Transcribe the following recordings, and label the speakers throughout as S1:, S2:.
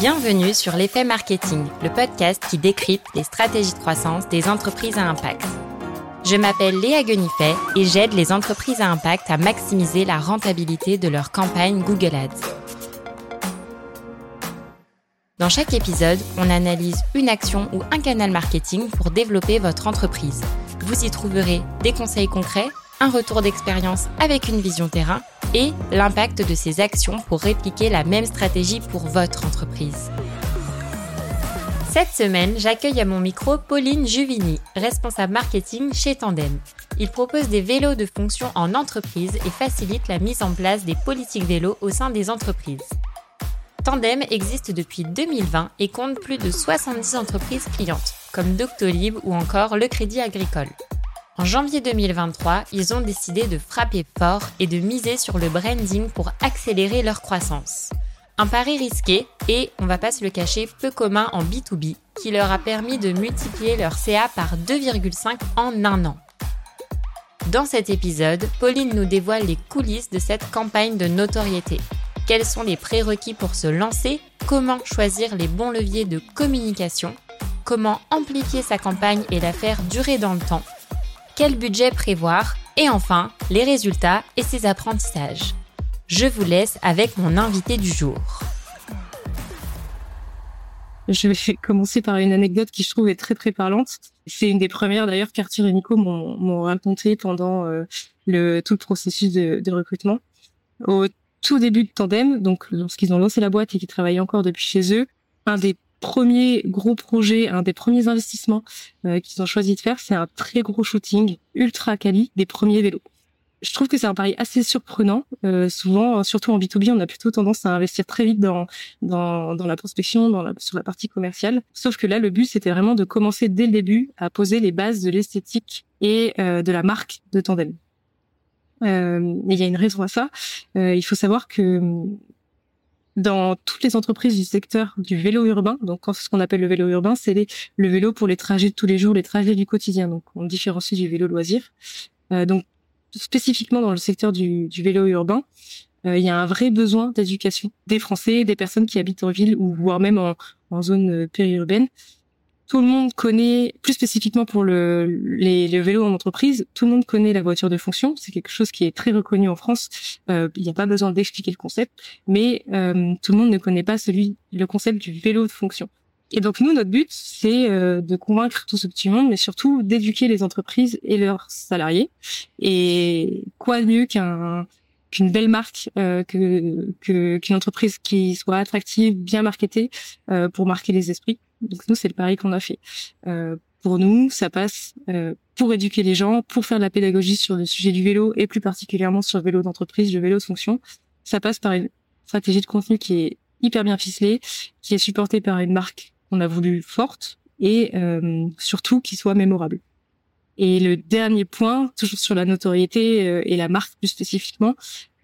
S1: Bienvenue sur l'effet marketing, le podcast qui décrypte les stratégies de croissance des entreprises à impact. Je m'appelle Léa Guenifet et j'aide les entreprises à impact à maximiser la rentabilité de leur campagne Google Ads. Dans chaque épisode, on analyse une action ou un canal marketing pour développer votre entreprise. Vous y trouverez des conseils concrets, un retour d'expérience avec une vision terrain et l'impact de ces actions pour répliquer la même stratégie pour votre entreprise. Cette semaine, j'accueille à mon micro Pauline Juvini, responsable marketing chez Tandem. Il propose des vélos de fonction en entreprise et facilite la mise en place des politiques vélos au sein des entreprises. Tandem existe depuis 2020 et compte plus de 70 entreprises clientes, comme Doctolib ou encore le Crédit Agricole. En janvier 2023, ils ont décidé de frapper fort et de miser sur le branding pour accélérer leur croissance. Un pari risqué et, on va pas se le cacher, peu commun en B2B, qui leur a permis de multiplier leur CA par 2,5 en un an. Dans cet épisode, Pauline nous dévoile les coulisses de cette campagne de notoriété. Quels sont les prérequis pour se lancer? Comment choisir les bons leviers de communication? Comment amplifier sa campagne et la faire durer dans le temps? Quel budget prévoir? Et enfin les résultats et ses apprentissages. Je vous laisse avec mon invité du jour.
S2: Je vais commencer par une anecdote qui je trouve est très très parlante. C'est une des premières d'ailleurs qu'Arthur et Nico m'ont raconté pendant euh, le tout le processus de, de, recrutement. Au tout début de Tandem, donc lorsqu'ils ont lancé la boîte et qu'ils travaillaient encore depuis chez eux, un des premier gros projet, un des premiers investissements euh, qu'ils ont choisi de faire, c'est un très gros shooting ultra quali des premiers vélos. Je trouve que c'est un pari assez surprenant. Euh, souvent, surtout en B2B, on a plutôt tendance à investir très vite dans dans, dans la prospection, dans la, sur la partie commerciale. Sauf que là, le but, c'était vraiment de commencer dès le début à poser les bases de l'esthétique et euh, de la marque de Tandem. Euh, il y a une raison à ça. Euh, il faut savoir que dans toutes les entreprises du secteur du vélo urbain. Donc, ce qu'on appelle le vélo urbain, c'est le vélo pour les trajets de tous les jours, les trajets du quotidien. Donc, on différencie du vélo loisir. Euh, donc, spécifiquement dans le secteur du, du vélo urbain, euh, il y a un vrai besoin d'éducation des Français, des personnes qui habitent en ville ou voire même en, en zone euh, périurbaine, tout le monde connaît, plus spécifiquement pour le, les, vélos en entreprise, tout le monde connaît la voiture de fonction. C'est quelque chose qui est très reconnu en France. Euh, il n'y a pas besoin d'expliquer le concept, mais euh, tout le monde ne connaît pas celui, le concept du vélo de fonction. Et donc nous, notre but, c'est euh, de convaincre tout ce petit monde, mais surtout d'éduquer les entreprises et leurs salariés. Et quoi de mieux qu'un qu'une belle marque, euh, que qu'une entreprise qui soit attractive, bien marketée, euh, pour marquer les esprits. Donc nous, c'est le pari qu'on a fait. Euh, pour nous, ça passe euh, pour éduquer les gens, pour faire de la pédagogie sur le sujet du vélo et plus particulièrement sur le vélo d'entreprise, le vélo de fonction. Ça passe par une stratégie de contenu qui est hyper bien ficelée, qui est supportée par une marque qu'on a voulu forte et surtout qui soit mémorable. Et le dernier point, toujours sur la notoriété euh, et la marque plus spécifiquement,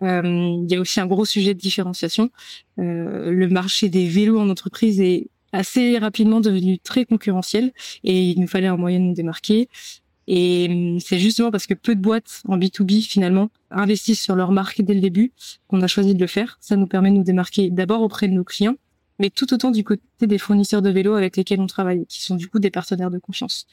S2: euh, il y a aussi un gros sujet de différenciation. Euh, le marché des vélos en entreprise est assez rapidement devenu très concurrentiel et il nous fallait un moyen de nous démarquer. Et hum, c'est justement parce que peu de boîtes en B2B finalement investissent sur leur marque dès le début qu'on a choisi de le faire. Ça nous permet de nous démarquer d'abord auprès de nos clients, mais tout autant du côté des fournisseurs de vélos avec lesquels on travaille, qui sont du coup des partenaires de confiance.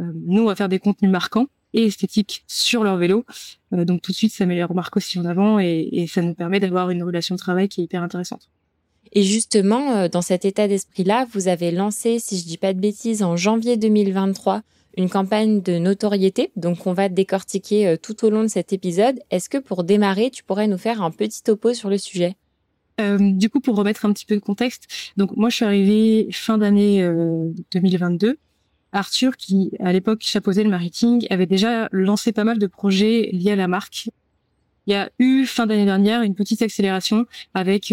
S2: Euh, nous, on va faire des contenus marquants et esthétiques sur leur vélo. Euh, donc tout de suite, ça met leur marque aussi en avant et, et ça nous permet d'avoir une relation de travail qui est hyper intéressante.
S1: Et justement, euh, dans cet état d'esprit-là, vous avez lancé, si je dis pas de bêtises, en janvier 2023, une campagne de notoriété. Donc, on va décortiquer tout au long de cet épisode. Est-ce que pour démarrer, tu pourrais nous faire un petit topo sur le sujet?
S2: Euh, du coup, pour remettre un petit peu de contexte, donc moi je suis arrivée fin d'année 2022. Arthur, qui à l'époque chapeautait le marketing, avait déjà lancé pas mal de projets liés à la marque. Il y a eu fin d'année dernière une petite accélération avec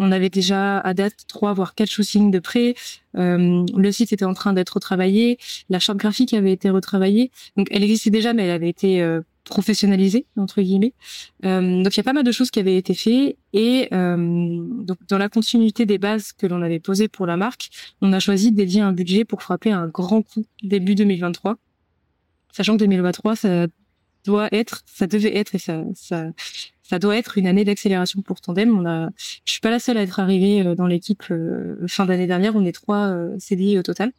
S2: on avait déjà à date trois voire quatre shootings de près. Euh, le site était en train d'être retravaillé. La charte graphique avait été retravaillée. Donc elle existait déjà, mais elle avait été euh, professionnalisée entre guillemets. Euh, donc il y a pas mal de choses qui avaient été faites et donc dans la continuité des bases que l'on avait posées pour la marque, on a choisi de dédier un budget pour frapper un grand coup début 2023, sachant que 2023 ça doit être, ça devait être et ça ça ça doit être une année d'accélération pour Tandem. On a, je suis pas la seule à être arrivée dans l'équipe fin d'année dernière. On est trois CDI au total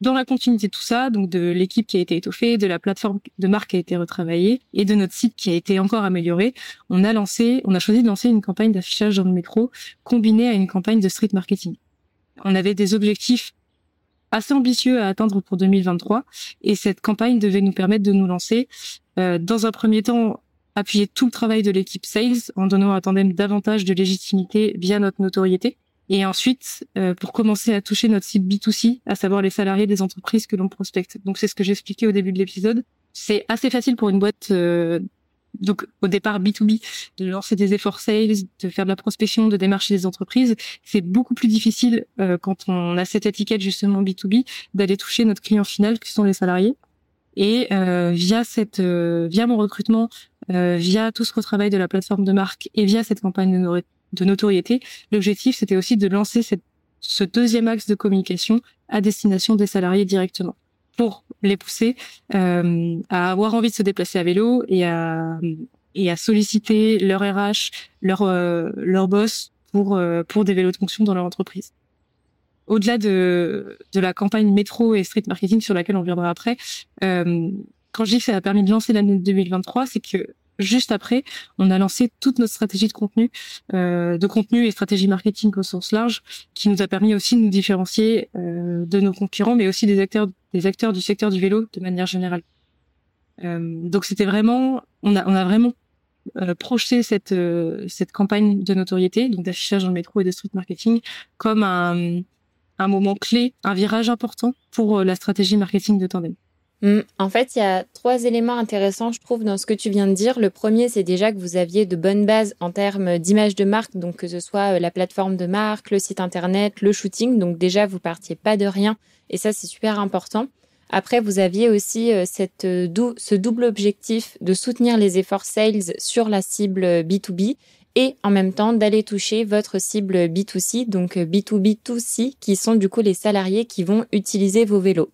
S2: dans la continuité de tout ça, donc de l'équipe qui a été étoffée, de la plateforme de marque qui a été retravaillée et de notre site qui a été encore amélioré, on a lancé, on a choisi de lancer une campagne d'affichage dans le métro combinée à une campagne de street marketing. On avait des objectifs assez ambitieux à atteindre pour 2023 et cette campagne devait nous permettre de nous lancer euh, dans un premier temps appuyer tout le travail de l'équipe sales en donnant à Tandem davantage de légitimité via notre notoriété et ensuite, euh, pour commencer à toucher notre cible B2C, à savoir les salariés des entreprises que l'on prospecte. Donc c'est ce que j'expliquais au début de l'épisode. C'est assez facile pour une boîte, euh, donc au départ B2B, de lancer des efforts sales, de faire de la prospection, de démarcher des entreprises. C'est beaucoup plus difficile euh, quand on a cette étiquette justement B2B d'aller toucher notre client final, qui sont les salariés. Et via cette, via mon recrutement, via tout ce retravail de la plateforme de marque et via cette campagne de de notoriété. L'objectif, c'était aussi de lancer cette, ce deuxième axe de communication à destination des salariés directement pour les pousser euh, à avoir envie de se déplacer à vélo et à, et à solliciter leur RH, leur, euh, leur boss pour, euh, pour des vélos de fonction dans leur entreprise. Au-delà de, de la campagne métro et street marketing sur laquelle on viendra après, euh, quand je dis que ça a permis de lancer l'année 2023, c'est que juste après, on a lancé toute notre stratégie de contenu, euh, de contenu et stratégie marketing au sens large, qui nous a permis aussi de nous différencier euh, de nos concurrents, mais aussi des acteurs, des acteurs du secteur du vélo de manière générale. Euh, donc c'était vraiment, on a, on a vraiment euh, projeté cette euh, cette campagne de notoriété, donc d'affichage dans le métro et de street marketing, comme un un moment clé, un virage important pour la stratégie marketing de Tandem.
S1: Mm. En fait, il y a trois éléments intéressants, je trouve, dans ce que tu viens de dire. Le premier, c'est déjà que vous aviez de bonnes bases en termes d'image de marque, donc que ce soit euh, la plateforme de marque, le site internet, le shooting. Donc déjà, vous partiez pas de rien, et ça, c'est super important. Après, vous aviez aussi euh, cette, euh, ce double objectif de soutenir les efforts sales sur la cible B2B et en même temps d'aller toucher votre cible B2C, donc B2B2C, qui sont du coup les salariés qui vont utiliser vos vélos.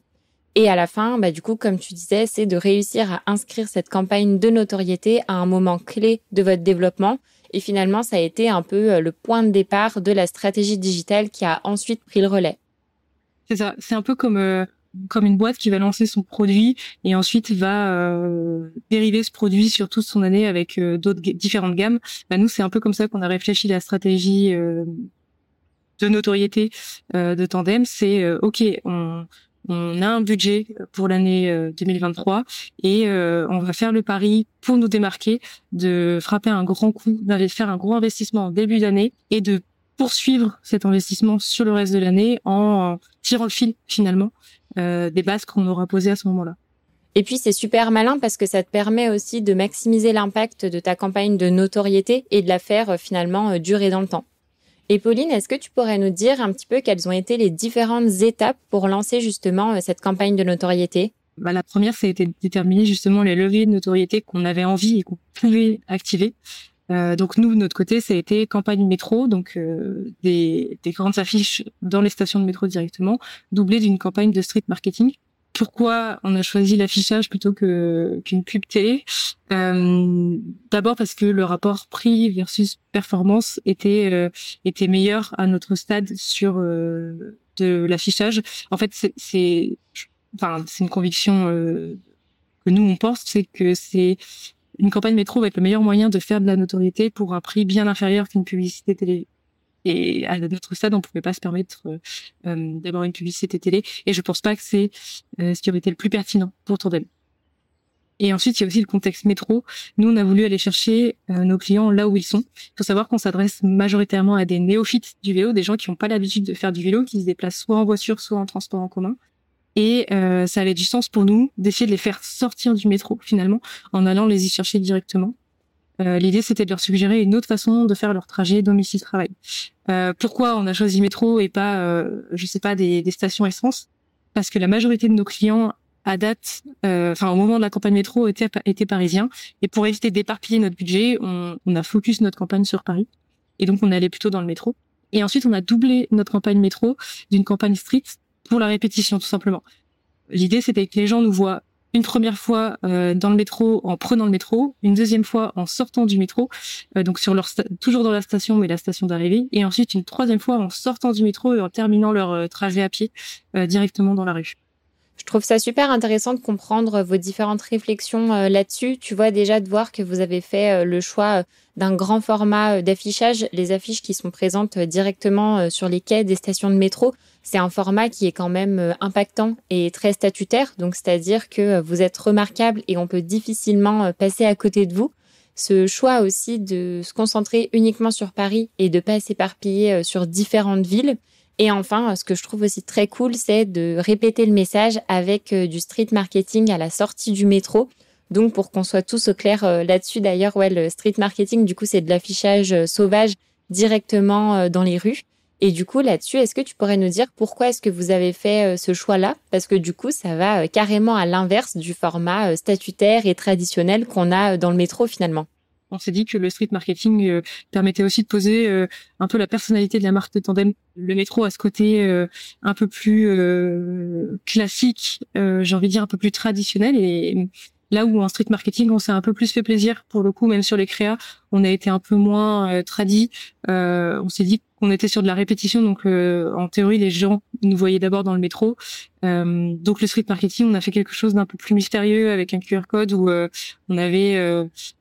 S1: Et à la fin, bah, du coup, comme tu disais, c'est de réussir à inscrire cette campagne de notoriété à un moment clé de votre développement. Et finalement, ça a été un peu euh, le point de départ de la stratégie digitale qui a ensuite pris le relais.
S2: C'est ça. C'est un peu comme euh, comme une boîte qui va lancer son produit et ensuite va euh, dériver ce produit sur toute son année avec euh, d'autres différentes gammes. Bah, nous, c'est un peu comme ça qu'on a réfléchi la stratégie de notoriété de Tandem. C'est ok, on on a un budget pour l'année 2023 euh, et euh, on va faire le pari pour nous démarquer de frapper un grand coup, d'aller faire un gros investissement en début d'année et de poursuivre cet investissement sur le reste de l'année en tirant le fil finalement euh, des bases qu'on aura posées à ce moment-là.
S1: Et puis c'est super malin parce que ça te permet aussi de maximiser l'impact de ta campagne de notoriété et de la faire finalement durer dans le temps. Et Pauline, est-ce que tu pourrais nous dire un petit peu quelles ont été les différentes étapes pour lancer justement euh, cette campagne de notoriété?
S2: Bah, La première, été de déterminer justement les leviers de notoriété qu'on avait envie et qu'on pouvait activer. Euh, donc nous, de notre côté, ça a été campagne métro, donc euh, des, des, grandes affiches dans les stations de métro directement, doublées d'une campagne de street marketing pourquoi on a choisi l'affichage plutôt que qu'une pub télé euh, D'abord parce que le rapport prix versus performance était euh, était meilleur à notre stade sur euh, de l'affichage. En fait, c'est enfin c'est une conviction que nous on pense, c'est que c'est une campagne métro va être le meilleur moyen de faire de la notoriété pour un prix bien inférieur qu'une publicité télé et à notre stade, on pouvait pas se permettre euh, euh, d'avoir une publicité télé. Et je pense pas que c'est euh, ce qui aurait été le plus pertinent pour Tourdel. Et ensuite, il y a aussi le contexte métro. Nous, on a voulu aller chercher nos clients là où ils sont. Il faut savoir qu'on s'adresse majoritairement à des néophytes du vélo, des gens qui n'ont pas l'habitude de faire du vélo, qui se déplacent soit en voiture, soit en transport en commun. Et ça avait du sens pour nous d'essayer de les faire sortir du métro, finalement, en allant les y chercher directement. Euh, l'idée, c'était de leur suggérer une autre façon de faire leur trajet domicile-travail. Euh, pourquoi on a choisi métro et pas, euh, je sais pas, des, des, stations essence? Parce que la majorité de nos clients, à date, euh, enfin au moment de la campagne métro, étaient, étaient parisiens. Et pour éviter d'éparpiller notre budget, on, on a focus notre campagne sur Paris. Et donc, on allait plutôt dans le métro. Et ensuite, on a doublé notre campagne métro d'une campagne street pour la répétition, tout simplement. L'idée, c'était que les gens nous voient une première fois euh, dans le métro en prenant le métro, une deuxième fois en sortant du métro, euh, donc sur leur toujours dans la station mais la station d'arrivée, et ensuite une troisième fois en sortant du métro et en terminant leur euh, trajet à pied directement dans la rue.
S1: Je trouve ça super intéressant de comprendre vos différentes réflexions là-dessus. Tu vois déjà de voir que vous avez fait le choix d'un grand format d'affichage, les affiches qui sont présentes directement sur les quais des stations de métro c'est un format qui est quand même euh, impactant et très statutaire. Donc, c'est-à-dire que euh, vous êtes remarquable et on peut difficilement euh, passer à côté de vous. Ce choix aussi de se concentrer uniquement sur Paris et de pas s'éparpiller sur différentes villes. Et enfin, ce que je trouve aussi très cool, c'est de répéter le message avec du street marketing à la sortie du métro. Donc, pour qu'on soit tous au clair là-dessus, d'ailleurs, ouais, le street marketing, du coup, c'est de l'affichage sauvage directement dans les rues. Et du coup, là-dessus, est-ce que tu pourrais nous dire pourquoi est-ce que vous avez fait euh, ce choix-là? Parce que du coup, ça va euh, carrément à l'inverse du format euh, statutaire et traditionnel qu'on a dans le métro finalement.
S2: On s'est dit que le street marketing permettait aussi de poser un peu la personnalité de la marque de Tandem. Le métro a ce côté un peu plus classique, j'ai envie de dire un peu plus traditionnel Là où en street marketing, on s'est un peu plus fait plaisir pour le coup, même sur les créas, on a été un peu moins euh. Euh, on s'est dit qu'on était sur de la répétition, donc euh, en théorie, les gens nous voyaient d'abord dans le métro. Euh, donc le street marketing, on a fait quelque chose d'un peu plus mystérieux avec un QR code où on avait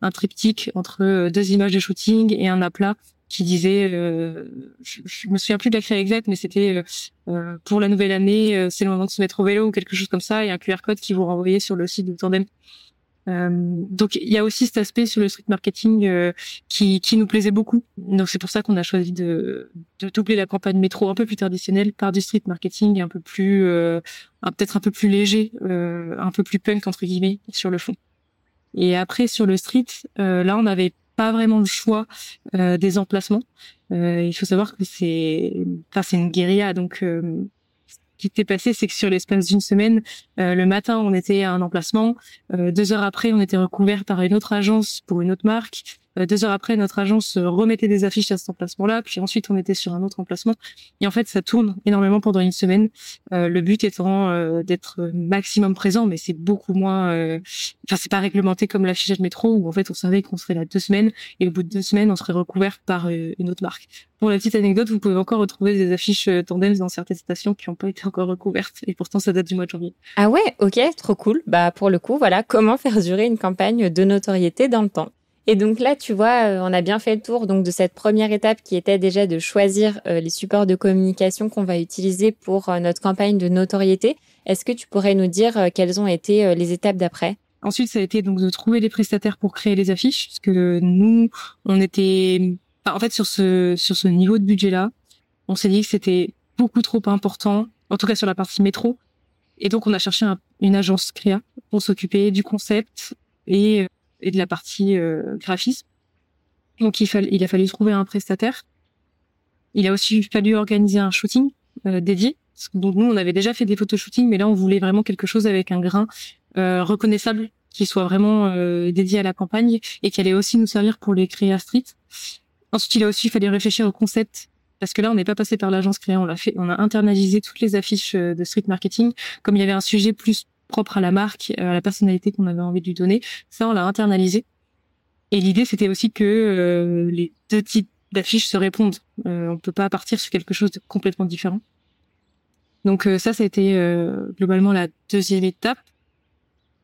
S2: un triptyque entre deux images de shooting et un aplat qui disait, euh, je, je, me souviens plus de la créa exacte, mais c'était euh, pour la nouvelle année, c'est le moment de se mettre au vélo ou quelque chose comme ça, et un QR code qui vous renvoyait sur le site de Tandem. Euh, donc il y a aussi cet aspect sur le street marketing euh, qui, qui nous plaisait beaucoup. Donc c'est pour ça qu'on a choisi de, de doubler la campagne métro un peu plus traditionnelle par du street marketing un peu plus, euh, peut-être un peu plus léger, un peu plus punk entre guillemets sur le fond. Et après sur le street, là on n'avait pas vraiment le choix des emplacements. il faut savoir que c'est, enfin c'est une guérilla donc qui s'est passé, c'est que sur l'espace d'une semaine, euh, le matin, on était à un emplacement. Euh, deux heures après, on était recouvert par une autre agence pour une autre marque. Euh, deux heures après, notre agence remettait des affiches à cet emplacement-là. Puis ensuite, on était sur un autre emplacement. Et en fait, ça tourne énormément pendant une semaine. le but étant d'être maximum présent, mais c'est beaucoup moins. Enfin, c'est pas réglementé comme l'affichage métro où en fait, on savait qu'on serait là deux semaines et au bout de deux semaines, on serait recouvert par une autre marque. Pour la petite anecdote, vous pouvez encore retrouver des affiches tandem dans certaines stations qui n'ont pas été encore recouvertes. Et pourtant, ça date du mois de janvier.
S1: Ah ouais, ok, trop cool. Bah pour le coup, voilà, comment faire durer une campagne de notoriété dans le temps. Et donc là, tu vois, euh, on a bien fait le tour donc de cette première étape qui était déjà de choisir euh, les supports de communication qu'on va utiliser pour euh, notre campagne de notoriété. Est-ce que tu pourrais nous dire quelles ont été les étapes d'après?
S2: Ensuite, ça a été donc de trouver des prestataires pour créer les affiches, parce que nous, on était, en fait, sur ce sur ce niveau de budget-là, on s'est dit que c'était beaucoup trop important, en tout cas sur la partie métro, et donc, on a cherché une agence créa pour s'occuper du concept et, et de la partie euh, graphisme. Donc, il, a fallu trouver un prestataire. Il a aussi fallu organiser un shooting euh, dédié. Donc, nous, on avait déjà fait des photoshootings, mais là, on voulait vraiment quelque chose avec un grain euh, reconnaissable qui soit vraiment dédié à la campagne et qui allait aussi nous servir pour les créa street. Ensuite, il a aussi fallu réfléchir au concept parce que là, on n'est pas passé par l'agence créée, on l'a fait, on a internalisé toutes les affiches de street marketing. Comme il y avait un sujet plus propre à la marque, euh, à la personnalité qu'on avait envie de lui donner, ça, on l'a internalisé. Et l'idée, c'était aussi que euh, les deux types d'affiches se répondent. Euh, on peut pas partir sur quelque chose de complètement différent. Donc ça, ça a été globalement la deuxième étape.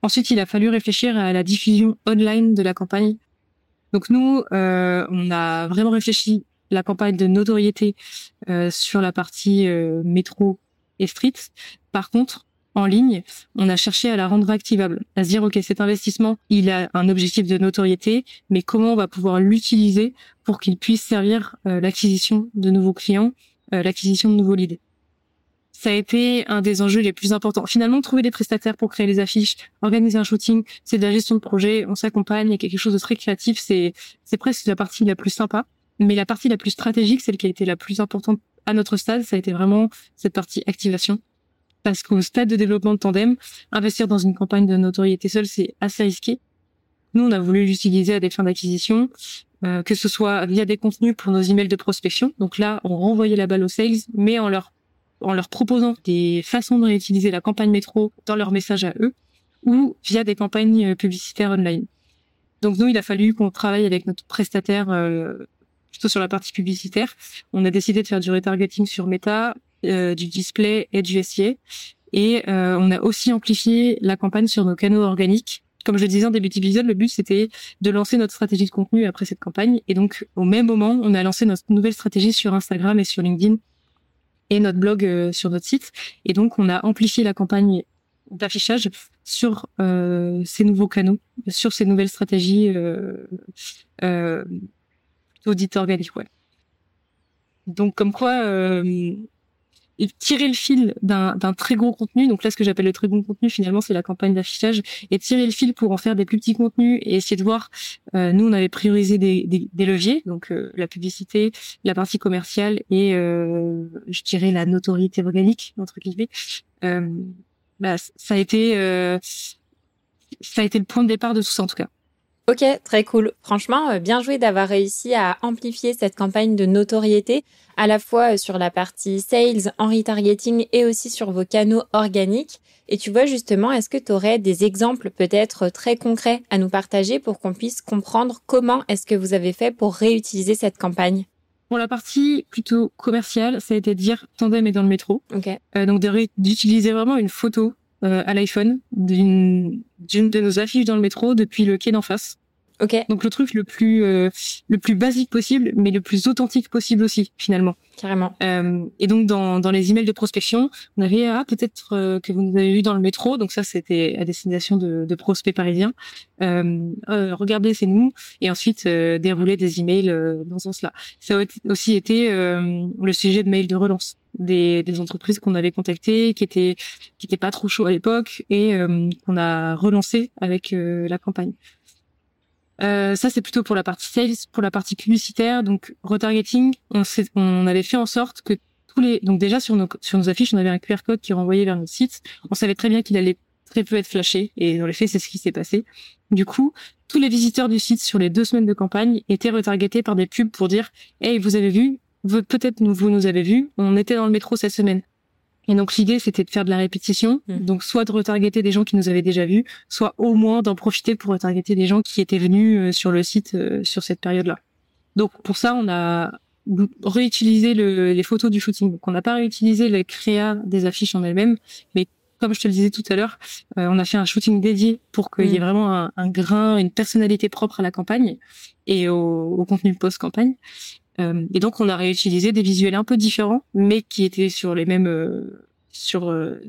S2: Ensuite, il a fallu réfléchir à la diffusion online de la campagne. Donc nous, on a vraiment réfléchi la campagne de notoriété euh, sur la partie euh, métro et street. Par contre, en ligne, on a cherché à la rendre activable, à se dire ok cet investissement il a un objectif de notoriété, mais comment on va pouvoir l'utiliser pour qu'il puisse servir euh, l'acquisition de nouveaux clients, l'acquisition de nouveaux leads. Ça a été un des enjeux les plus importants. Finalement, trouver des prestataires pour créer les affiches, organiser un shooting, c'est de la gestion de projet, on s'accompagne, il y a quelque chose de très créatif, c'est c'est presque la partie la plus sympa. Mais la partie la plus stratégique, celle qui a été la plus importante à notre stade, ça a été vraiment cette partie activation. Parce qu'au stade de développement de Tandem, investir dans une campagne de notoriété seule, c'est assez risqué. Nous, on a voulu l'utiliser à des fins d'acquisition, euh, que ce soit via des contenus pour nos emails de prospection. Donc là, on renvoyait la balle aux sales, mais en leur en leur proposant des façons de réutiliser la campagne métro dans leur message à eux, ou via des campagnes publicitaires online. Donc nous, il a fallu qu'on travaille avec notre prestataire plutôt sur la partie publicitaire. On a décidé de faire du retargeting sur Meta, du display et du SIA. Et on a aussi amplifié la campagne sur nos canaux organiques comme je le disais en début d'épisode, le but c'était de lancer notre stratégie de contenu après cette campagne. Et donc, au même moment, on a lancé notre nouvelle stratégie sur Instagram et sur LinkedIn et notre blog euh, sur notre site. Et donc, on a amplifié la campagne d'affichage sur euh, ces nouveaux canaux, sur ces nouvelles stratégies euh, euh, d'audit organique. Ouais. Donc, comme quoi, euh, tirer le fil d'un très gros contenu. Donc là, ce que j'appelle le très gros contenu, finalement, c'est la campagne d'affichage. Et tirer le fil pour en faire des plus petits contenus et essayer de voir. Euh, nous, on avait priorisé des, des, leviers, donc euh, la publicité, la partie commerciale et, euh, je dirais, la notoriété organique entre guillemets. bah, ça a été ça a été le point de départ de tout ça en tout cas.
S1: Ok, très cool. Franchement, euh, bien joué d'avoir réussi à amplifier cette campagne de notoriété, à la fois euh, sur la partie sales, en retargeting et aussi sur vos canaux organiques. Et tu vois justement, est-ce que tu aurais des exemples peut-être très concrets à nous partager pour qu'on puisse comprendre comment est-ce que vous avez fait pour réutiliser cette campagne?
S2: Pour la partie plutôt commerciale, ça a été de dire Tandem est dans le métro.
S1: Okay.
S2: Euh, donc d'utiliser vraiment une photo euh, à l'iPhone d'une de nos affiches dans le métro depuis le quai d'en face.
S1: Ok.
S2: Donc le truc le plus euh, le plus basique possible, mais le plus authentique possible aussi finalement.
S1: Carrément.
S2: Euh, et donc dans dans les emails de prospection, on avait ah peut-être euh, que vous nous avez vu dans le métro, donc ça c'était à destination de, de prospects parisiens. Euh, regardez c'est nous et ensuite dérouler des emails dans ce sens-là. Ça a aussi été le sujet de mails de relance des, des entreprises qu'on avait contactées qui étaient qui étaient pas trop chauds à l'époque et qu'on a relancé avec la campagne. Euh, ça, c'est plutôt pour la partie sales, pour la partie publicitaire. Donc, retargeting, on, on avait fait en sorte que tous les, donc déjà sur nos, sur nos affiches, on avait un QR code qui renvoyait vers notre site. On savait très bien qu'il allait très peu être flashé, et dans les faits, c'est ce qui s'est passé. Du coup, tous les visiteurs du site sur les deux semaines de campagne étaient retargetés par des pubs pour dire, hey, vous avez vu, peut-être vous nous avez vu, on était dans le métro cette semaine. Et donc l'idée, c'était de faire de la répétition, mmh. donc soit de retargeter des gens qui nous avaient déjà vus, soit au moins d'en profiter pour retargeter des gens qui étaient venus euh, sur le site euh, sur cette période-là. Donc pour ça, on a réutilisé le, les photos du shooting. Donc on n'a pas réutilisé les créa des affiches en elles-mêmes, mais comme je te le disais tout à l'heure, euh, on a fait un shooting dédié pour qu'il y ait mmh. vraiment un, un, grain, une personnalité propre à la campagne et au, au contenu post-campagne. Euh, et donc on a réutilisé des visuels un peu différents, mais qui étaient sur les mêmes, euh, sur, euh,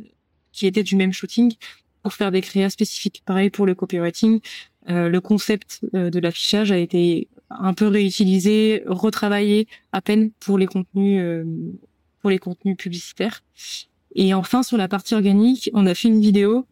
S2: qui étaient du même shooting pour faire des créas spécifiques. Pareil pour le copywriting, le concept de l'affichage a été un peu réutilisé, retravaillé à peine pour les contenus, pour les contenus publicitaires. Et enfin sur la partie organique, on a fait une vidéo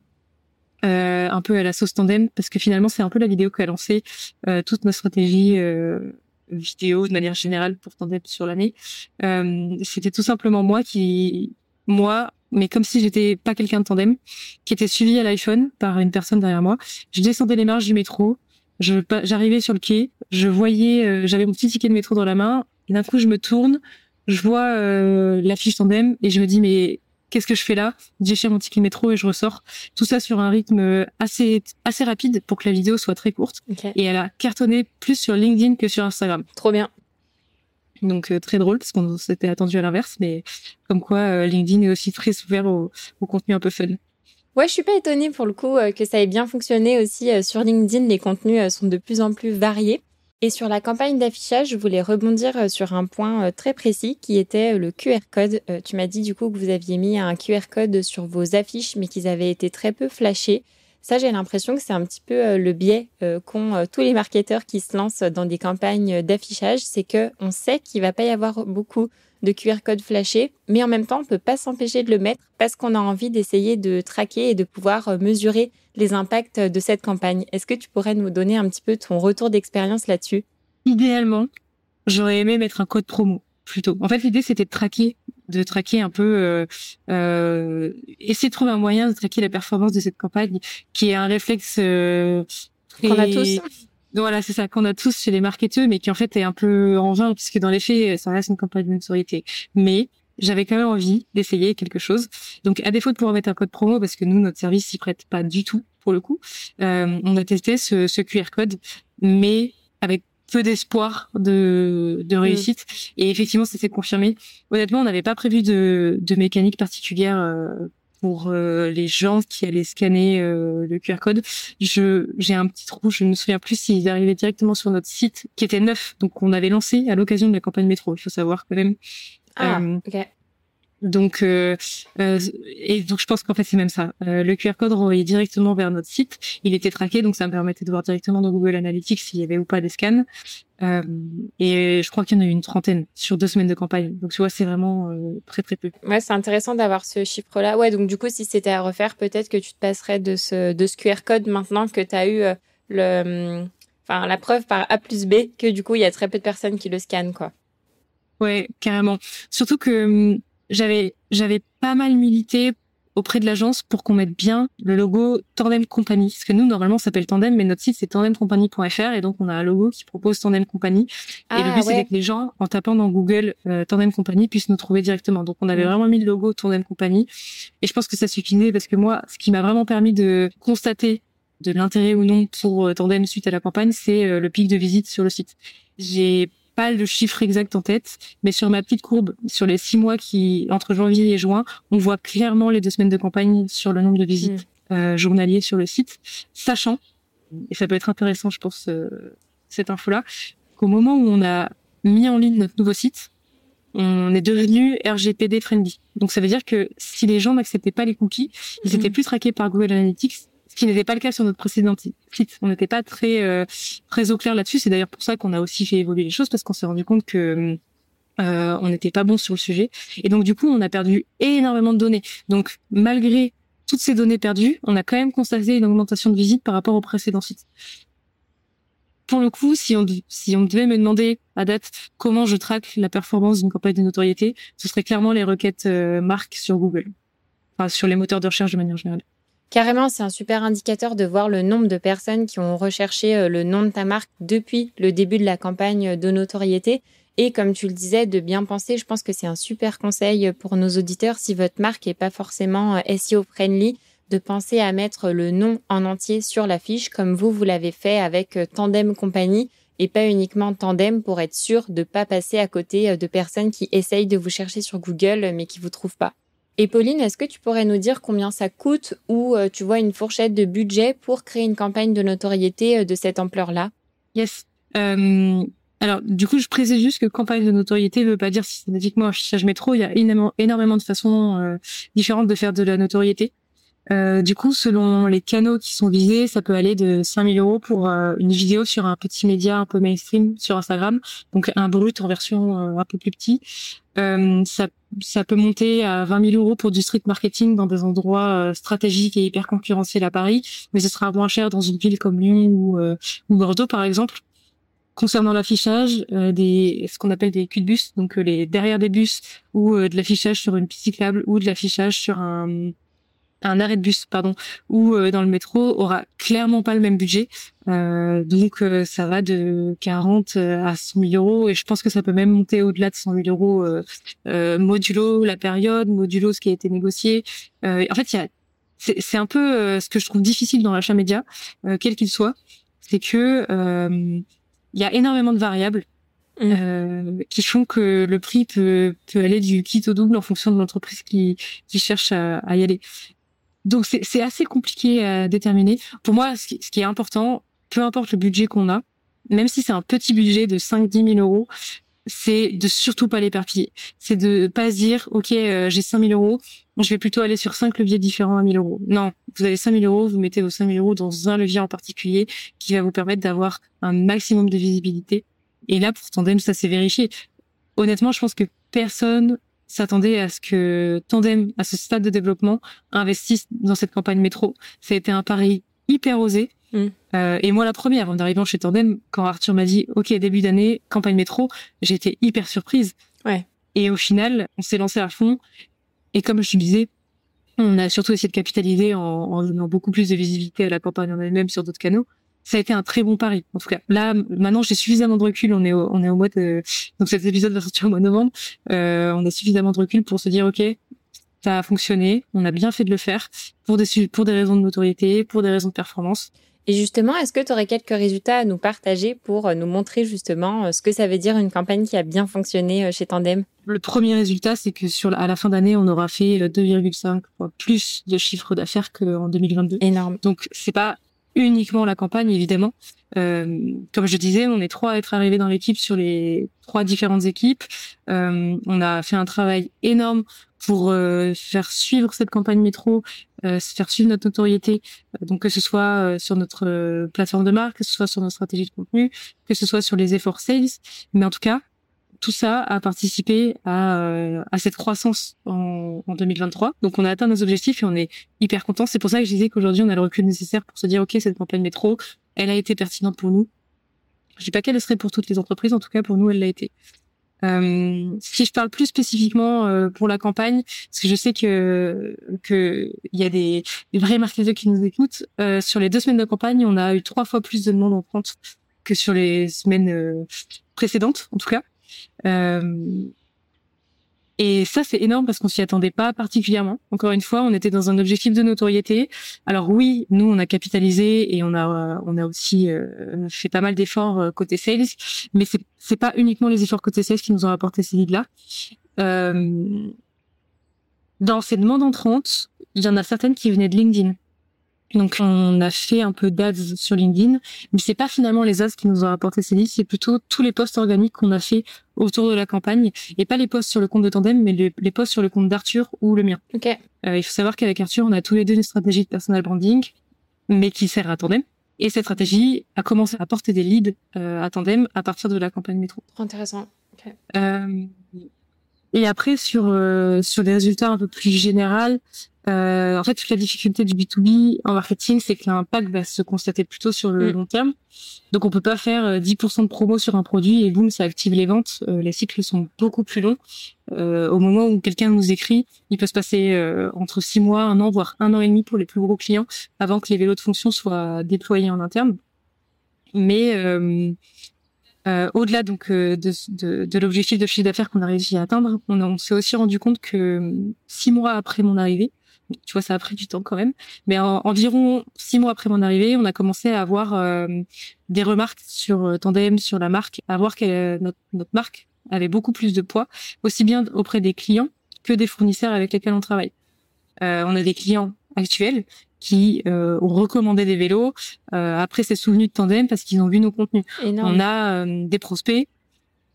S2: euh, un peu à la sauce tandem parce que finalement c'est un peu la vidéo qui a lancé euh, toute notre stratégie euh, vidéo de manière générale pour Tandem sur l'année. Euh, c'était tout simplement moi qui, moi, mais comme si j'étais pas quelqu'un de Tandem, qui était suivi à l'iPhone par une personne derrière moi. Je descendais les marches du métro, j'arrivais sur le quai, je voyais, euh, j'avais mon petit ticket de métro dans la main, et d'un coup je me tourne, je vois euh, l'affiche Tandem et je me dis mais qu'est-ce que je fais là? J'échire mon ticket métro et je ressors. Tout ça sur un rythme assez assez rapide pour que la vidéo soit très courte. Et elle a cartonné plus sur LinkedIn que sur Instagram.
S1: Trop bien.
S2: Donc euh, très drôle parce qu'on s'était attendu à l'inverse, mais comme quoi euh, LinkedIn est aussi très ouvert au, au, contenu un peu fun.
S1: Ouais, je suis pas étonnée pour le coup euh, que ça ait bien fonctionné aussi sur LinkedIn. Les contenus sont de plus en plus variés. Et sur la campagne d'affichage, je voulais rebondir euh, sur un point euh, très précis qui était euh, le QR code. Tu m'as dit du coup que vous aviez mis un QR code sur vos affiches, mais qu'ils avaient été très peu flashés. Ça, j'ai l'impression que c'est un petit peu le biais qu'ont tous les marketeurs qui se lancent dans des campagnes d'affichage, c'est que on sait qu'il va pas y avoir beaucoup de QR code flashés, mais en même temps, on peut pas s'empêcher de le mettre parce qu'on a envie d'essayer de traquer et de pouvoir mesurer les impacts de cette campagne. Est-ce que tu pourrais nous donner un petit peu ton retour d'expérience là-dessus?
S2: Idéalement, j'aurais aimé mettre un code promo plutôt. En fait, l'idée c'était de traquer, de traquer un peu, euh, euh, essayer de trouver un moyen de traquer la performance de cette campagne, qui est un réflexe euh,
S1: qu'on a tous.
S2: Voilà, c'est ça qu'on a tous chez les marketeurs, mais qui en fait est un peu en vain puisque dans les faits, ça reste une campagne de notoriété. Mais j'avais quand même envie d'essayer quelque chose. Donc, à défaut de pouvoir mettre un code promo, parce que nous, notre service s'y prête pas du tout pour le coup. Euh, on a testé ce, ce QR code, mais avec peu d'espoir de, de mm. réussite. Et effectivement, ça s'est confirmé. Honnêtement, on n'avait pas prévu de, de mécanique particulière euh, pour euh, les gens qui allaient scanner euh, le QR code. Je j'ai un petit trou, je ne me souviens plus s'ils arrivaient directement sur notre site qui était neuf, donc on avait lancé à l'occasion de la campagne métro. Il faut savoir quand même.
S1: Ah, ok.
S2: Donc, euh, euh, et donc je pense qu'en fait c'est même ça. Euh, le QR code renvoyait directement vers notre site. Il était traqué, donc ça me permettait de voir directement dans Google Analytics s'il y avait ou pas des scans. Euh, et je crois qu'il y en a eu une trentaine sur deux semaines de campagne. Donc tu vois, c'est vraiment euh, très très peu.
S1: Ouais, c'est intéressant d'avoir ce chiffre-là. Ouais, donc du coup, si c'était à refaire, peut-être que tu te passerais de ce de ce QR code maintenant que tu as eu le, enfin la preuve par A plus B que du coup il y a très peu de personnes qui le scannent, quoi.
S2: Ouais, carrément. Surtout que hum, j'avais j'avais pas mal milité auprès de l'agence pour qu'on mette bien le logo Tandem Company. Parce que nous, normalement, ça s'appelle Tandem, mais notre site, c'est tandemcompany.fr. Et donc, on a un logo qui propose Tandem Company. et le ah, but, c'est que les gens, en tapant dans Google euh, Tandem Company, puissent nous trouver directement. Donc, on avait mm. vraiment mis le logo Tandem Company. Et je pense que ça suffisait parce que moi, ce qui m'a vraiment permis de constater de l'intérêt ou non pour euh, Tandem suite à la campagne, c'est euh, le pic de visite sur le site. J'ai pas le chiffre exact en tête, mais sur ma petite courbe, sur les six mois qui entre janvier et juin, on voit clairement les deux semaines de campagne sur le nombre de visites mm. euh, journaliers sur le site, sachant, et ça peut être intéressant, je pense, euh, cette info-là, qu'au moment où on a mis en ligne notre nouveau site, on est devenu RGPD friendly. Donc ça veut dire que si les gens n'acceptaient pas les cookies, ils étaient mm. plus traqués par Google Analytics qui n'était pas le cas sur notre précédent site. On n'était pas très euh, très au clair là-dessus. C'est d'ailleurs pour ça qu'on a aussi fait évoluer les choses parce qu'on s'est rendu compte que euh, on n'était pas bon sur le sujet. Et donc du coup, on a perdu énormément de données. Donc malgré toutes ces données perdues, on a quand même constaté une augmentation de visites par rapport au précédent site. Pour le coup, si on, si on devait me demander à date comment je traque la performance d'une campagne de notoriété, ce serait clairement les requêtes euh, marques sur Google, enfin sur les moteurs de recherche de manière générale.
S1: Carrément, c'est un super indicateur de voir le nombre de personnes qui ont recherché euh, le nom de ta marque depuis le début de la campagne de notoriété. Et comme tu le disais, de bien penser, je pense que c'est un super conseil pour nos auditeurs si votre marque est pas forcément euh, SEO friendly, de penser à mettre le nom en entier sur la fiche comme vous, vous l'avez fait avec euh, Tandem Compagnie et pas uniquement Tandem pour être sûr de pas passer à côté de personnes qui essayent de vous chercher sur Google mais qui vous trouvent pas. Et Pauline, est-ce que tu pourrais nous dire combien ça coûte ou euh, tu vois une fourchette de budget pour créer une campagne de notoriété euh, de cette ampleur-là?
S2: Yes. Euh, alors, du coup, je précise juste que campagne de notoriété ne veut pas dire systématiquement affichage métro. Il y a énormément, de façons différentes de faire de la notoriété. Euh, du coup, selon les canaux qui sont visés, ça peut aller de 5000 euros pour euh, une vidéo sur un petit média un peu mainstream sur Instagram, donc un brut en version euh, un peu plus petit. ça, ça peut monter à 20 000 euros pour du street marketing dans des endroits stratégiques et hyper concurrentiels à Paris, mais ce sera moins cher dans une ville comme Lyon ou, ou Bordeaux, par exemple. Concernant l'affichage, des ce qu'on appelle des culs de bus, donc les derrière des bus ou de l'affichage sur une piste cyclable ou de l'affichage sur un un arrêt de bus pardon ou euh, dans le métro aura clairement pas le même budget euh, donc euh, ça va de 40 à 100 000 euros et je pense que ça peut même monter au-delà de 100 000 euros modulo la période modulo ce qui a été négocié en fait il y a c'est un peu ce que je trouve difficile dans l'achat média quel qu'il soit c'est que il y a énormément de variables mmh. qui font que le prix peut, peut aller du kit au double en fonction de l'entreprise qui, qui cherche à, à y aller. Donc c'est assez compliqué à déterminer. Pour moi, ce qui, est important, peu importe le budget qu'on a, même si c'est un petit budget de 5-10 000 euros, c'est de surtout pas l'éperpiller. C'est de pas se dire, OK, euh, j'ai 5 000 euros, je vais plutôt aller sur cinq leviers différents à 1000 euros. Non, vous avez 5 000 euros, vous mettez vos 5 000 euros dans un levier en particulier qui va vous permettre d'avoir un maximum de visibilité. Et là, pour Tandem, ça s'est vérifié. Honnêtement, je pense que personne s'attendait à ce que Tandem, à ce stade de développement, investisse dans cette campagne métro. Ça a été un pari hyper osé. Mm. Euh, et moi, la première, avant d'arriver chez Tandem, quand Arthur m'a dit, OK, début d'année, campagne métro, j'étais hyper surprise.
S1: Ouais.
S2: Et au final, on s'est lancé à fond. Et comme je te disais, on a surtout essayé de capitaliser en, en donnant beaucoup plus de visibilité à la campagne en elle-même sur d'autres canaux ça a été un très bon pari. En tout cas, là, maintenant, j'ai suffisamment de recul. On est au, on est au mois de, donc cet épisode va sortir au mois de novembre. Euh, on a suffisamment de recul pour se dire, ok, ça a fonctionné, on a bien fait de le faire pour des pour des raisons de notoriété, pour des raisons de performance.
S1: Et justement, est-ce que tu aurais quelques résultats à nous partager pour euh, nous montrer justement euh, ce que ça veut dire une campagne qui a bien fonctionné euh, chez Tandem?
S2: Le premier résultat, c'est que sur à la fin d'année, on aura fait 2,5 fois plus de chiffre d'affaires qu'en 2022.
S1: Énorme.
S2: Donc c'est pas uniquement la campagne, évidemment. Euh, comme je disais, on est trois à être arrivés dans l'équipe sur les trois différentes équipes. Euh, on a fait un travail énorme pour euh, faire suivre cette campagne métro, euh, faire suivre notre notoriété, euh, donc que ce soit sur notre plateforme de marque, que ce soit sur notre stratégie de contenu, que ce soit sur les efforts sales, mais en tout cas, tout ça a participé à, à cette croissance en, en, 2023. Donc on a atteint nos objectifs et on est hyper content. C'est pour ça que je disais qu'aujourd'hui on a le recul nécessaire pour se dire ok cette campagne métro, elle a été pertinente pour nous. Je dis pas qu'elle serait pour toutes les entreprises, en tout cas pour nous elle l'a été. Euh, si je parle plus spécifiquement euh, pour la campagne, parce que je sais que que il y a des, des vrais marketeurs qui nous écoutent, euh, sur les deux semaines de campagne, on a eu trois fois plus de demandes en que sur les semaines euh, précédentes, en tout cas. Euh, et ça, c'est énorme parce qu'on s'y attendait pas particulièrement. Encore une fois, on était dans un objectif de notoriété. Alors oui, nous, on a capitalisé et on a, on a aussi euh, fait pas mal d'efforts euh, côté sales, mais c'est, c'est pas uniquement les efforts côté sales qui nous ont apporté ces leads-là. Dans ces demandes entrantes, il y en a certaines qui venaient de LinkedIn. Donc on a fait un peu d'ads sur LinkedIn, mais c'est pas finalement les ads qui nous ont apporté ces leads, c'est plutôt tous les posts organiques qu'on a fait autour de la campagne et pas les posts sur le compte de Tandem, mais les, posts sur le compte d'Arthur ou le mien.
S1: Ok.
S2: Euh, il faut savoir qu'avec Arthur, on a tous les deux une stratégie de personal branding, mais qui sert à Tandem. Et cette stratégie a commencé à porter des leads euh, à Tandem à partir de la campagne métro.
S1: Intéressant. Okay.
S2: Euh, et après sur euh, sur les résultats un peu plus généraux, euh, en fait, toute la difficulté du B2B en marketing, c'est que l'impact va se constater plutôt sur le mm. long terme. Donc, on peut pas faire 10% euh, de promo sur un produit et boum, ça active les ventes. Euh, les cycles sont beaucoup plus longs. Euh, au moment où quelqu'un nous écrit, il peut se passer entre 6 mois, un an, voire un an et demi pour les plus gros clients avant que les vélos de fonction soient déployés en interne. Mais au-delà donc de, de, de l'objectif de chiffre d'affaires qu'on a réussi à atteindre, on, on s'est aussi rendu compte que six mois après mon arrivée, tu vois, ça a pris du temps quand même. Mais environ six mois après mon arrivée, on a commencé à avoir euh, des remarques sur euh, Tandem, sur la marque, à voir que notre, notre, marque avait beaucoup plus de poids, aussi bien auprès des clients que des fournisseurs avec lesquels on travaille. Euh, on a des clients actuels qui euh, ont recommandé des vélos. Euh, après, c'est souvenu de Tandem parce qu'ils ont vu nos contenus. On a des prospects,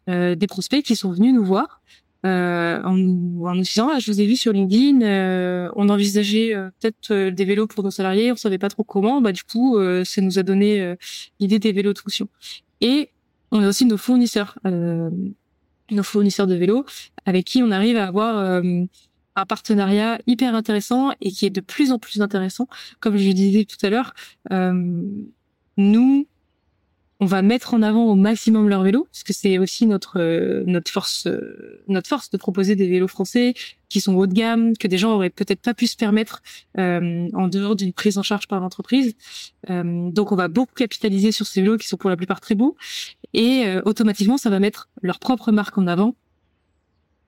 S2: des prospects qui sont venus nous voir euh, en, nous disant ah, je vous ai vu sur LinkedIn, euh, on envisageait euh, peut-être euh, des vélos pour nos salariés, on savait pas trop comment, bah du coup ça nous a donné l'idée des vélos de fonction. Et on a aussi nos fournisseurs, nos fournisseurs de vélos avec qui on arrive à avoir un partenariat hyper intéressant et qui est de plus en plus intéressant. Comme je disais tout à l'heure, nous on va mettre en avant au maximum leur vélo, parce que c'est aussi notre euh, notre force euh, notre force de proposer des vélos français qui sont haut de gamme, que des gens auraient peut-être pas pu se permettre euh, en dehors d'une prise en charge par l'entreprise. donc on va beaucoup capitaliser sur ces vélos qui sont pour la plupart très beaux, et automatiquement ça va mettre leur propre marque en avant.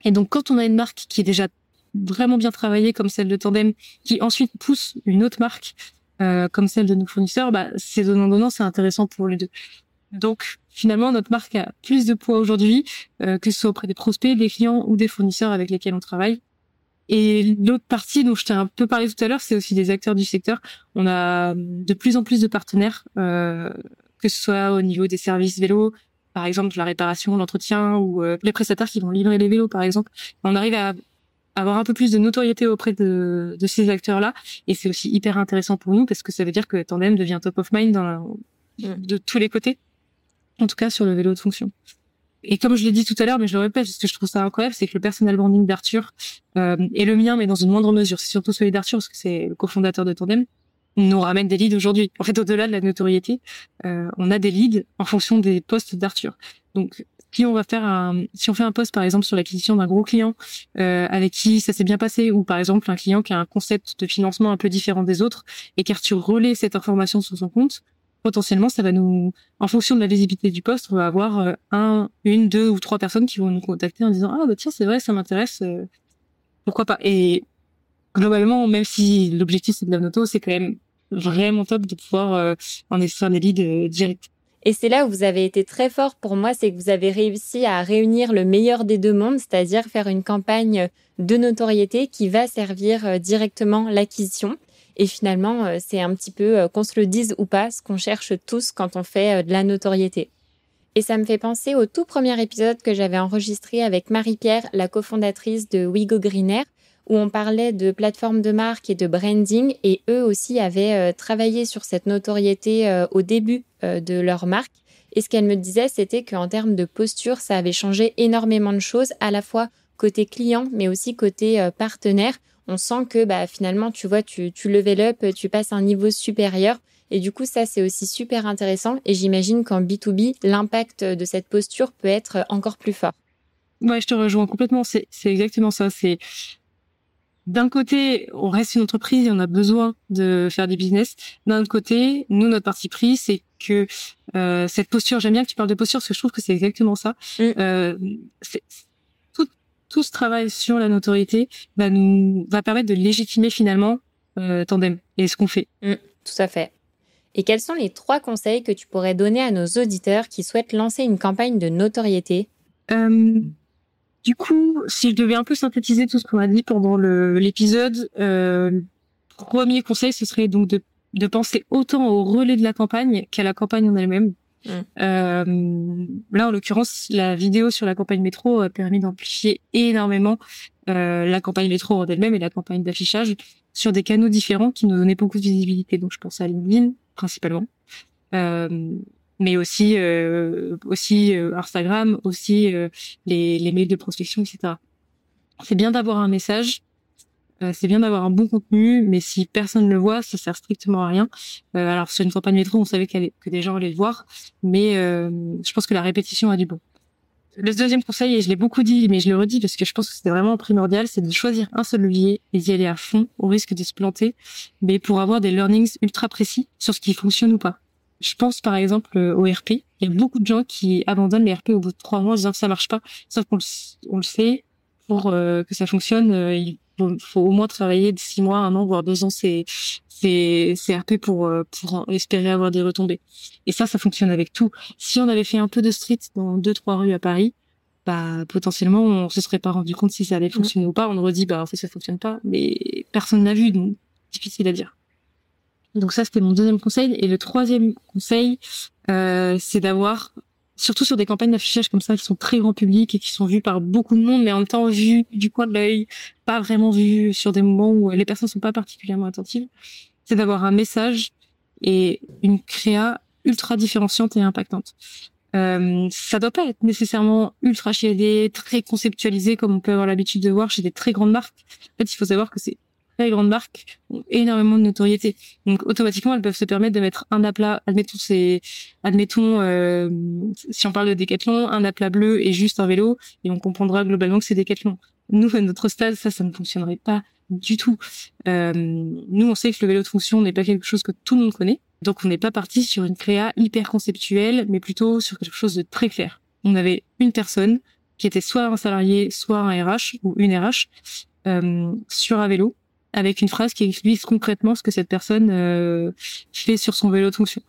S2: Et donc quand on a une marque qui est déjà vraiment bien travaillée comme celle de Tandem, qui ensuite pousse une autre marque comme celle de nos fournisseurs, bah, c'est donnant donnant, c'est intéressant pour les deux. Donc finalement, notre marque a plus de poids aujourd'hui, euh, que ce soit auprès des prospects, des clients ou des fournisseurs avec lesquels on travaille. Et l'autre partie dont je t'ai un peu parlé tout à l'heure, c'est aussi des acteurs du secteur. On a de plus en plus de partenaires, euh, que ce soit au niveau des services vélos, par exemple la réparation, l'entretien, ou euh, les prestataires qui vont livrer les vélos, par exemple. On arrive à avoir un peu plus de notoriété auprès de, de ces acteurs-là, et c'est aussi hyper intéressant pour nous parce que ça veut dire que Tandem devient top of mind dans de tous les côtés en tout cas sur le vélo de fonction. Et comme je l'ai dit tout à l'heure, mais je le répète, parce que je trouve ça incroyable, c'est que le personal branding d'Arthur euh, et le mien, mais dans une moindre mesure, c'est surtout celui d'Arthur, parce que c'est le cofondateur de Tandem, nous ramène des leads aujourd'hui. En fait, au-delà de la notoriété, euh, on a des leads en fonction des postes d'Arthur. Donc, si on va faire un, si on fait un poste par exemple sur l'acquisition d'un gros client euh, avec qui ça s'est bien passé, ou par exemple un client qui a un concept de financement un peu différent des autres et qu'Arthur relaie cette information sur son compte, potentiellement, ça va nous, en fonction de la visibilité du poste, on va avoir euh, un, une, deux ou trois personnes qui vont nous contacter en disant ah bah tiens c'est vrai ça m'intéresse, euh, pourquoi pas? Et globalement, même si l'objectif c'est de la noto, c'est quand même vraiment top de pouvoir euh, en extraire des leads directs.
S1: Et c'est là où vous avez été très fort pour moi, c'est que vous avez réussi à réunir le meilleur des deux mondes, c'est-à-dire faire une campagne de notoriété qui va servir directement l'acquisition. Et finalement, c'est un petit peu, qu'on se le dise ou pas, ce qu'on cherche tous quand on fait de la notoriété. Et ça me fait penser au tout premier épisode que j'avais enregistré avec Marie-Pierre, la cofondatrice de Wigo Greener, où on parlait de plateformes de marque et de branding, et eux aussi avaient euh, travaillé sur cette notoriété euh, au début euh, de leur marque. Et ce qu'elle me disait, c'était qu'en termes de posture, ça avait changé énormément de choses, à la fois côté client, mais aussi côté partenaire. On sent que bah, finalement, tu vois, tu, tu level up, tu passes à un niveau supérieur. Et du coup, ça, c'est aussi super intéressant. Et j'imagine qu'en B2B, l'impact de cette posture peut être encore plus fort.
S2: Ouais, je te rejoins complètement. C'est exactement ça. C'est d'un côté, on reste une entreprise et on a besoin de faire des business. D'un autre côté, nous, notre parti pris, c'est que euh, cette posture, j'aime bien que tu parles de posture parce que je trouve que c'est exactement ça. Mm. Euh, tout, ce travail sur la notoriété va nous va permettre de légitimer finalement euh, Tandem et ce qu'on fait.
S1: Mm, tout à fait. Et quels sont les trois conseils que tu pourrais donner à nos auditeurs qui souhaitent lancer une campagne de notoriété?
S2: Euh, du coup, si je devais un peu synthétiser tout ce qu'on a dit pendant l'épisode, euh, premier conseil, ce serait donc de, de, penser autant au relais de la campagne qu'à la campagne en elle-même. Mm. Euh, là, en l'occurrence, la vidéo sur la campagne métro a permis d'amplifier énormément euh, la campagne métro en elle-même et la campagne d'affichage sur des canaux différents qui nous donnaient beaucoup de visibilité. Donc, je pense à LinkedIn principalement. Euh, mais aussi euh, aussi euh, Instagram, aussi euh, les, les mails de prospection, etc. C'est bien d'avoir un message, c'est bien d'avoir un bon contenu, mais si personne ne le voit, ça sert strictement à rien. alors sur une campagne métro, on savait que des gens allaient le voir, mais je pense que la répétition a du bon. Le deuxième conseil, et je l'ai beaucoup dit, mais je le redis parce que je pense que c'est vraiment primordial, c'est de choisir un seul levier et d'y aller à fond, au risque de se planter, mais pour avoir des learnings ultra précis sur ce qui fonctionne ou pas. Je pense par exemple euh, au RP. Il y a beaucoup de gens qui abandonnent les RP au bout de trois mois en disant que ça marche pas. Sauf qu'on le, sait, pour euh, que ça fonctionne, euh, faut, au moins travailler de six mois, un an, voire deux ans c'est c'est RP pour pour espérer avoir des retombées. Et ça, ça fonctionne avec tout. Si on avait fait un peu de street dans deux trois rues à Paris, bah potentiellement on se serait pas rendu compte si ça allait fonctionner ou pas. On aurait dit bah en fait ça fonctionne pas, mais personne n'a vu donc difficile à dire. Donc ça, c'était mon deuxième conseil. Et le troisième conseil, euh, c'est d'avoir, surtout sur des campagnes d'affichage comme ça, qui sont très grand public et qui sont vues par beaucoup de monde, mais en même temps vues du coin de l'œil, pas vraiment vues sur des moments où les personnes sont pas particulièrement attentives, c'est d'avoir un message et une créa ultra différenciante et impactante. Euh, ça doit pas être nécessairement ultra chiadé, très conceptualisé comme on peut avoir l'habitude de voir chez des très grandes marques. En fait, il faut savoir que c'est très grandes marques ont énormément de notoriété. Donc automatiquement, elles peuvent se permettre de mettre un aplat, admettons c'est admettons euh, si on parle de Decathlon, un aplat bleu et juste un vélo et on comprendra globalement que c'est Decathlon. Nous à notre stade, ça ça ne fonctionnerait pas du tout. Euh, nous on sait que le vélo de fonction n'est pas quelque chose que tout le monde connaît. Donc on n'est pas parti sur une créa hyper conceptuelle, mais plutôt sur quelque chose de très clair. On avait une personne qui était soit un salarié, soit un RH ou une RH euh, sur un vélo avec une phrase qui explique concrètement ce que cette personne euh, fait sur son vélo de fonction.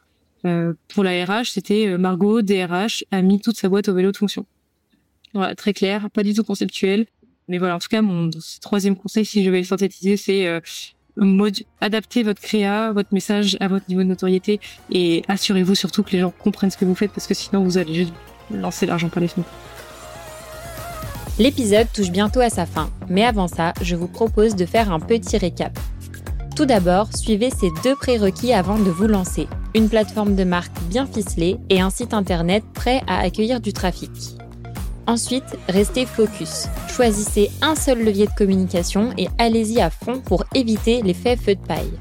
S2: Euh, pour la RH, c'était euh, Margot, DRH, a mis toute sa boîte au vélo de fonction. Voilà, très clair, pas du tout conceptuel. Mais voilà, en tout cas, mon troisième conseil, si je vais le synthétiser, c'est euh, adapter votre créa, votre message à votre niveau de notoriété et assurez-vous surtout que les gens comprennent ce que vous faites parce que sinon vous allez juste lancer l'argent par les fenêtres.
S1: L'épisode touche bientôt à sa fin, mais avant ça, je vous propose de faire un petit récap. Tout d'abord, suivez ces deux prérequis avant de vous lancer. Une plateforme de marque bien ficelée et un site internet prêt à accueillir du trafic. Ensuite, restez focus. Choisissez un seul levier de communication et allez-y à fond pour éviter l'effet feu de paille.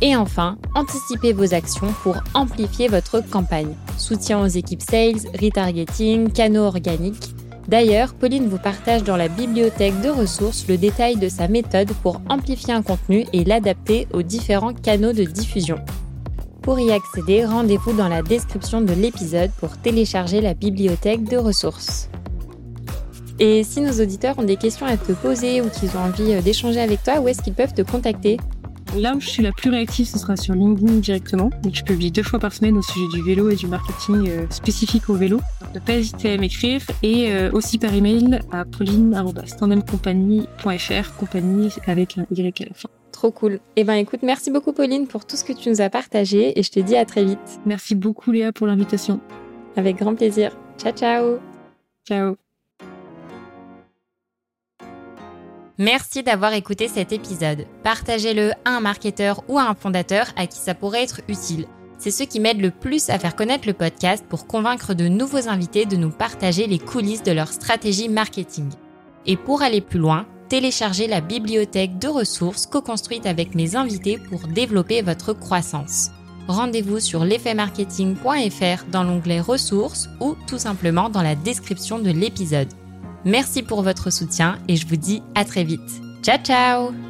S1: Et enfin, anticipez vos actions pour amplifier votre campagne. Soutien aux équipes sales, retargeting, canaux organiques, D'ailleurs, Pauline vous partage dans la bibliothèque de ressources le détail de sa méthode pour amplifier un contenu et l'adapter aux différents canaux de diffusion. Pour y accéder, rendez-vous dans la description de l'épisode pour télécharger la bibliothèque de ressources. Et si nos auditeurs ont des questions à te poser ou qu'ils ont envie euh, d'échanger avec toi, où est-ce qu'ils peuvent te contacter?
S2: Là où je suis la plus réactive, ce sera sur LinkedIn directement. Donc, je publie deux fois par semaine au sujet du vélo et du marketing euh, spécifique au vélo. Donc, ne pas hésiter à m'écrire et euh, aussi par email à pauline.tandemcompagnie.fr, compagnie avec un Y à la fin.
S1: Trop cool. Eh ben écoute, merci beaucoup Pauline pour tout ce que tu nous as partagé et je te dis à très vite.
S2: Merci beaucoup Léa pour l'invitation.
S1: Avec grand plaisir. Ciao ciao.
S2: Ciao.
S1: Merci d'avoir écouté cet épisode. Partagez-le à un marketeur ou à un fondateur à qui ça pourrait être utile. C'est ce qui m'aide le plus à faire connaître le podcast pour convaincre de nouveaux invités de nous partager les coulisses de leur stratégie marketing. Et pour aller plus loin, téléchargez la bibliothèque de ressources co-construite avec mes invités pour développer votre croissance. Rendez-vous sur l'effetmarketing.fr dans l'onglet ressources ou tout simplement dans la description de l'épisode. Merci pour votre soutien et je vous dis à très vite. Ciao ciao